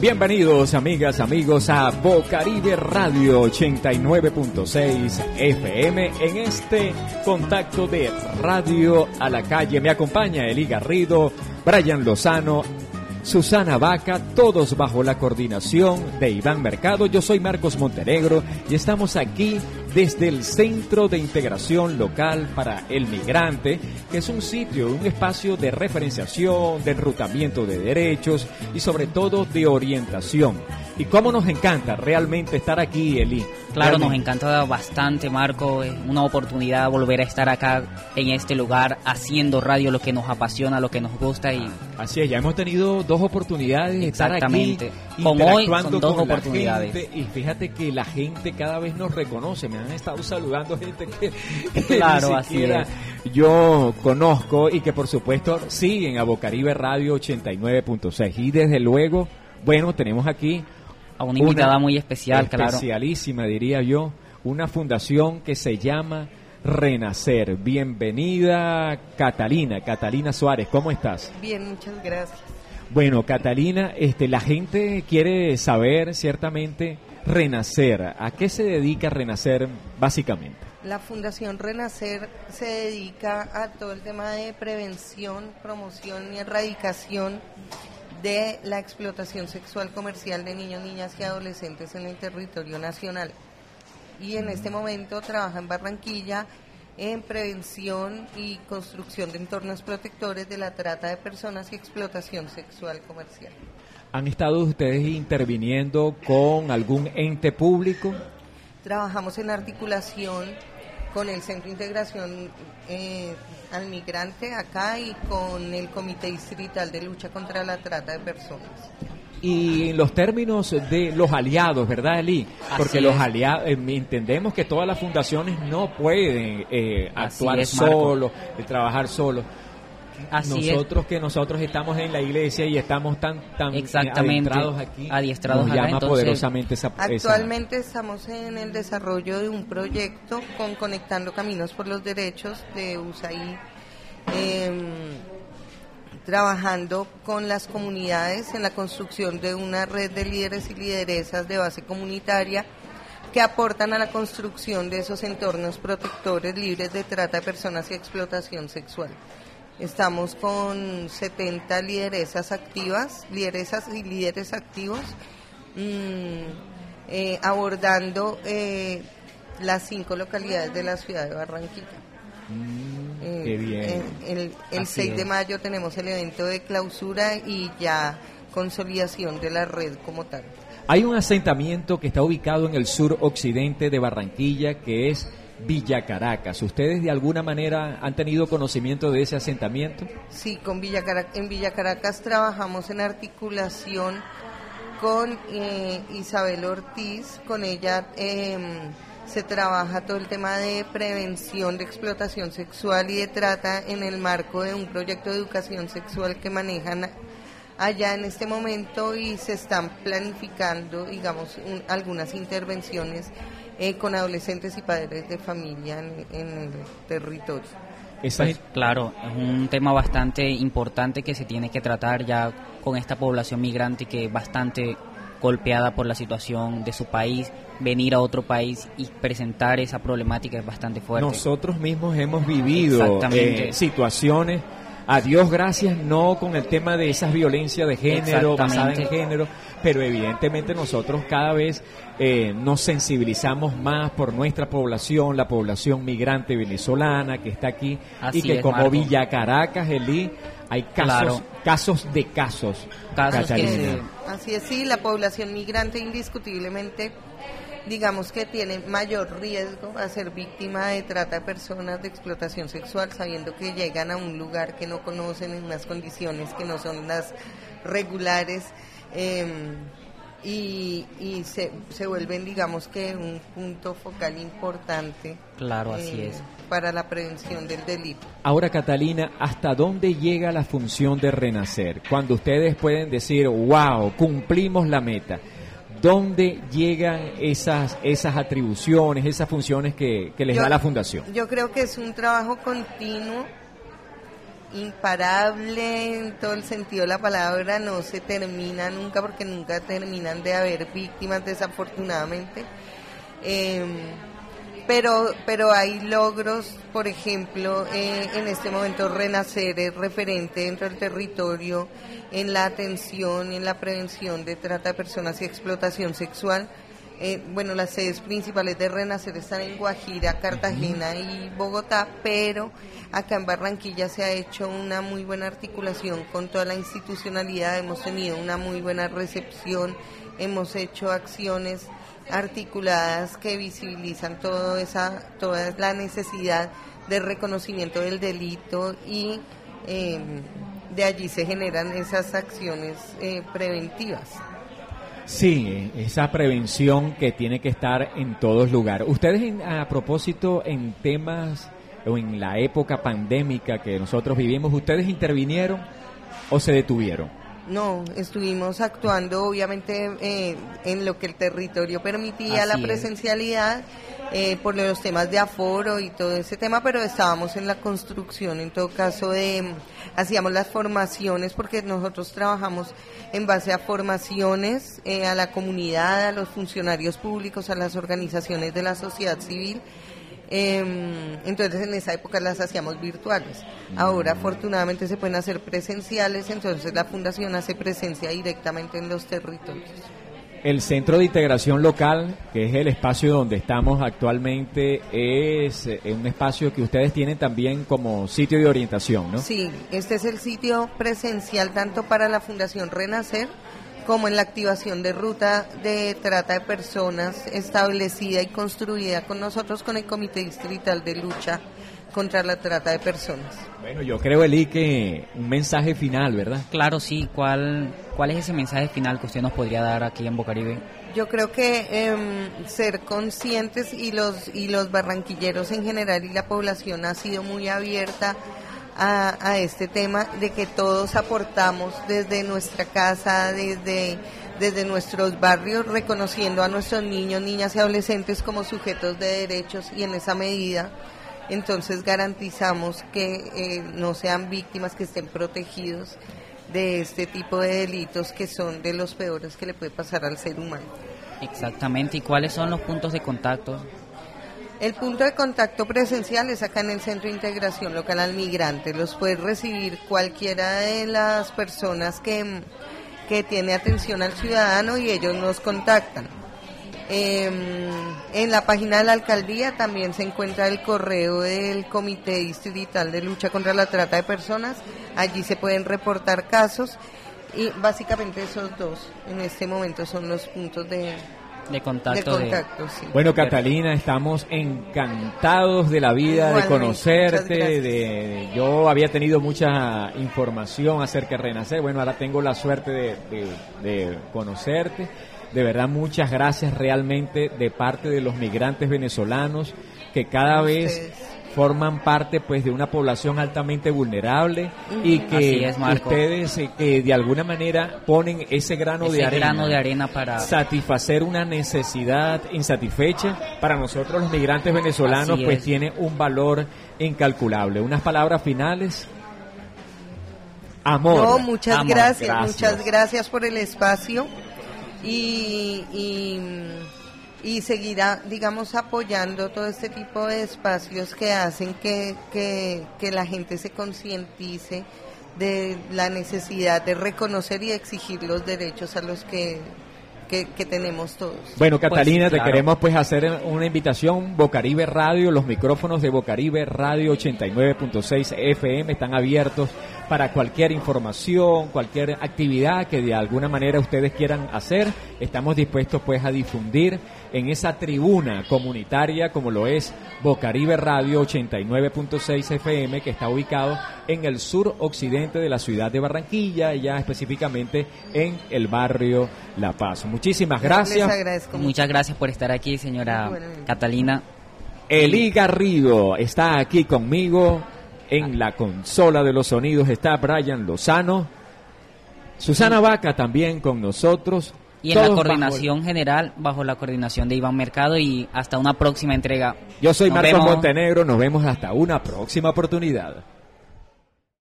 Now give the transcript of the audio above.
Bienvenidos amigas, amigos a Bocaribe Radio 89.6 FM en este contacto de Radio a la calle. Me acompaña Eli Garrido, Brian Lozano, Susana Vaca, todos bajo la coordinación de Iván Mercado. Yo soy Marcos Montenegro y estamos aquí desde el Centro de Integración Local para el Migrante, que es un sitio, un espacio de referenciación, de enrutamiento de derechos y sobre todo de orientación. Y cómo nos encanta realmente estar aquí, Eli. Claro, nos encanta bastante, Marco. Es una oportunidad volver a estar acá en este lugar haciendo radio, lo que nos apasiona, lo que nos gusta. y Así es, ya hemos tenido dos oportunidades de estar aquí. Como hoy, son dos oportunidades. y fíjate que la gente cada vez nos reconoce. Me han estado saludando gente que, claro, así yo conozco y que por supuesto siguen a Bocaribe Radio 89.6. Y desde luego, bueno, tenemos aquí a una invitada muy especial, especialísima, diría yo, una fundación que se llama Renacer. Bienvenida, Catalina, Catalina Suárez, ¿cómo estás? Bien, muchas gracias. Bueno, Catalina, este, la gente quiere saber ciertamente Renacer. ¿A qué se dedica Renacer básicamente? La Fundación Renacer se dedica a todo el tema de prevención, promoción y erradicación de la explotación sexual comercial de niños, niñas y adolescentes en el territorio nacional. Y en este momento trabaja en Barranquilla en prevención y construcción de entornos protectores de la trata de personas y explotación sexual comercial. ¿Han estado ustedes interviniendo con algún ente público? Trabajamos en articulación con el Centro de Integración eh, al Migrante acá y con el Comité Distrital de Lucha contra la Trata de Personas. Y en los términos de los aliados, ¿verdad, Eli? Porque los aliados, eh, entendemos que todas las fundaciones no pueden eh, actuar solos, trabajar nosotros que nosotros estamos en la iglesia y estamos tan tan adiestrados aquí adiestrados nos llama poderosamente esa, actualmente estamos en el desarrollo de un proyecto con conectando caminos por los derechos de USAID em, trabajando con las comunidades en la construcción de una red de líderes y lideresas de base comunitaria que aportan a la construcción de esos entornos protectores libres de trata de personas y explotación sexual. Estamos con 70 lideresas activas, lideresas y líderes activos, mm, eh, abordando eh, las cinco localidades de la ciudad de Barranquilla. Mm, eh, qué bien. el, el 6 de mayo tenemos el evento de clausura y ya consolidación de la red como tal. Hay un asentamiento que está ubicado en el sur occidente de Barranquilla que es Villa Caracas. ¿Ustedes de alguna manera han tenido conocimiento de ese asentamiento? Sí, con Villa en Villa Caracas trabajamos en articulación con eh, Isabel Ortiz, con ella em, se trabaja todo el tema de prevención de explotación sexual y de trata en el marco de un proyecto de educación sexual que manejan allá en este momento y se están planificando, digamos, algunas intervenciones eh, con adolescentes y padres de familia en, el territorio. Pues, claro, es un tema bastante importante que se tiene que tratar ya con esta población migrante que es bastante golpeada por la situación de su país, venir a otro país y presentar esa problemática es bastante fuerte. Nosotros mismos hemos vivido eh, situaciones a Dios gracias, no con el tema de esas violencias de género, basada en género, pero evidentemente nosotros cada vez eh, nos sensibilizamos más por nuestra población, la población migrante venezolana que está aquí y que como Villa Caracas, Elí, hay casos, casos de casos. casos así es, sí, la población migrante indiscutiblemente digamos que tiene mayor riesgo a ser víctima de trata de personas, de explotación sexual, sabiendo que llegan a un lugar que no conocen en unas condiciones que no son las regulares em, y, se, se, vuelven, digamos que, un punto focal importante. Claro, así eh, es. Para la prevención del delito. Ahora, Catalina, ¿hasta dónde llega la función de renacer? Cuando ustedes pueden decir, wow, cumplimos la meta ¿Dónde llegan esas, esas atribuciones, esas funciones que, les da la Fundación? Yo creo que es un trabajo continuo imparable en todo el sentido de la palabra, no se termina nunca porque nunca terminan de haber víctimas desafortunadamente. Em, pero, pero hay logros, por ejemplo, eh, en este momento Renacer es referente dentro del territorio en la atención en la prevención de trata de personas y explotación sexual. Eh, bueno, las sedes principales de Renacer están en Guajira, Cartagena y Bogotá, pero acá en Barranquilla se ha hecho una muy buena articulación con toda la institucionalidad, hemos tenido una muy buena recepción, hemos hecho acciones articuladas que visibilizan toda esa, toda la necesidad de reconocimiento del delito y em, de allí se generan esas acciones eh, preventivas. Sí, esa prevención que tiene que estar en todos lugares. Ustedes a propósito en temas o en la época pandémica que nosotros vivimos, ¿ustedes intervinieron o se detuvieron? No, estuvimos actuando obviamente eh, en lo que el territorio permitía la presencialidad eh, por los temas de aforo y todo ese tema, pero estábamos en la construcción, en todo caso de hacíamos las formaciones porque nosotros trabajamos en base a formaciones eh, a la comunidad, a los funcionarios públicos, a las organizaciones de la sociedad civil entonces en esa época las hacíamos virtuales. Ahora afortunadamente se pueden hacer presenciales, entonces la fundación hace presencia directamente en los territorios. El Centro de Integración Local, que es el espacio donde estamos actualmente, es eh, un espacio que ustedes tienen también como sitio de orientación, ¿no? Sí, este es el sitio presencial tanto para la Fundación Renacer como en la activación de ruta de trata de personas establecida y construida con nosotros con el Comité Distrital de Lucha contra la Trata de Personas. Bueno, yo creo, Eli, que un mensaje final, ¿verdad? Claro, sí. ¿Cuál, ¿Cuál es ese mensaje final que usted nos podría dar aquí en Bocaribe? Yo creo que em, ser conscientes y los, y los barranquilleros en general y la población ha sido muy abierta a, este tema de que todos aportamos desde nuestra casa, desde, desde nuestros barrios, reconociendo a nuestros niños, niñas y adolescentes como sujetos de derechos y en esa medida entonces garantizamos que eh, no sean víctimas, que estén protegidos de este tipo de delitos que son de los peores que le puede pasar al ser humano. Exactamente, ¿y cuáles son los puntos de contacto? El punto de contacto presencial es acá en el Centro de Integración Local al Migrante. Los puede recibir cualquiera de las personas que, que tiene atención al ciudadano y ellos nos contactan. Em, en la página de la alcaldía también se encuentra el correo del Comité Distrital de Lucha contra la Trata de Personas. Allí se pueden reportar casos y básicamente esos dos en este momento son los puntos de, de contacto. Bueno, Catalina, estamos encantados de la vida, de conocerte. De, yo había tenido mucha información acerca de Renacer. Bueno, ahora tengo la suerte de, de conocerte. De verdad, muchas gracias realmente de parte de los migrantes venezolanos que cada vez forman parte pues de una población altamente vulnerable y que ustedes eh, que de alguna manera ponen ese grano de arena grano de arena para satisfacer una necesidad insatisfecha para nosotros los migrantes venezolanos pues tiene un valor incalculable. Unas palabras finales. Amor. No, muchas gracias, muchas gracias por el espacio y y seguirá, digamos, apoyando todo este tipo de espacios que hacen que, que, la gente se concientice de la necesidad de reconocer y exigir los derechos a los que que, tenemos todos. Bueno, pues Catalina, te queremos pues hacer una invitación. Bocaribe Radio, los micrófonos de Bocaribe Radio 89.6 FM están abiertos para cualquier información, cualquier actividad que de alguna manera ustedes quieran hacer. Estamos dispuestos pues a difundir en esa tribuna comunitaria como lo es Bocaribe Radio 89.6 FM que está ubicado en el sur occidente de la ciudad de Barranquilla, ya específicamente en el barrio La Paz. Muchísimas gracias. Muchas gracias por estar aquí, señora Catalina. Eli Garrido está aquí conmigo en la consola de los sonidos. Está Brian Lozano. Susana Vaca también con nosotros. Y en la coordinación general, bajo la coordinación de Iván Mercado y hasta una próxima entrega. Yo soy Marcos Montenegro, nos vemos hasta una próxima oportunidad.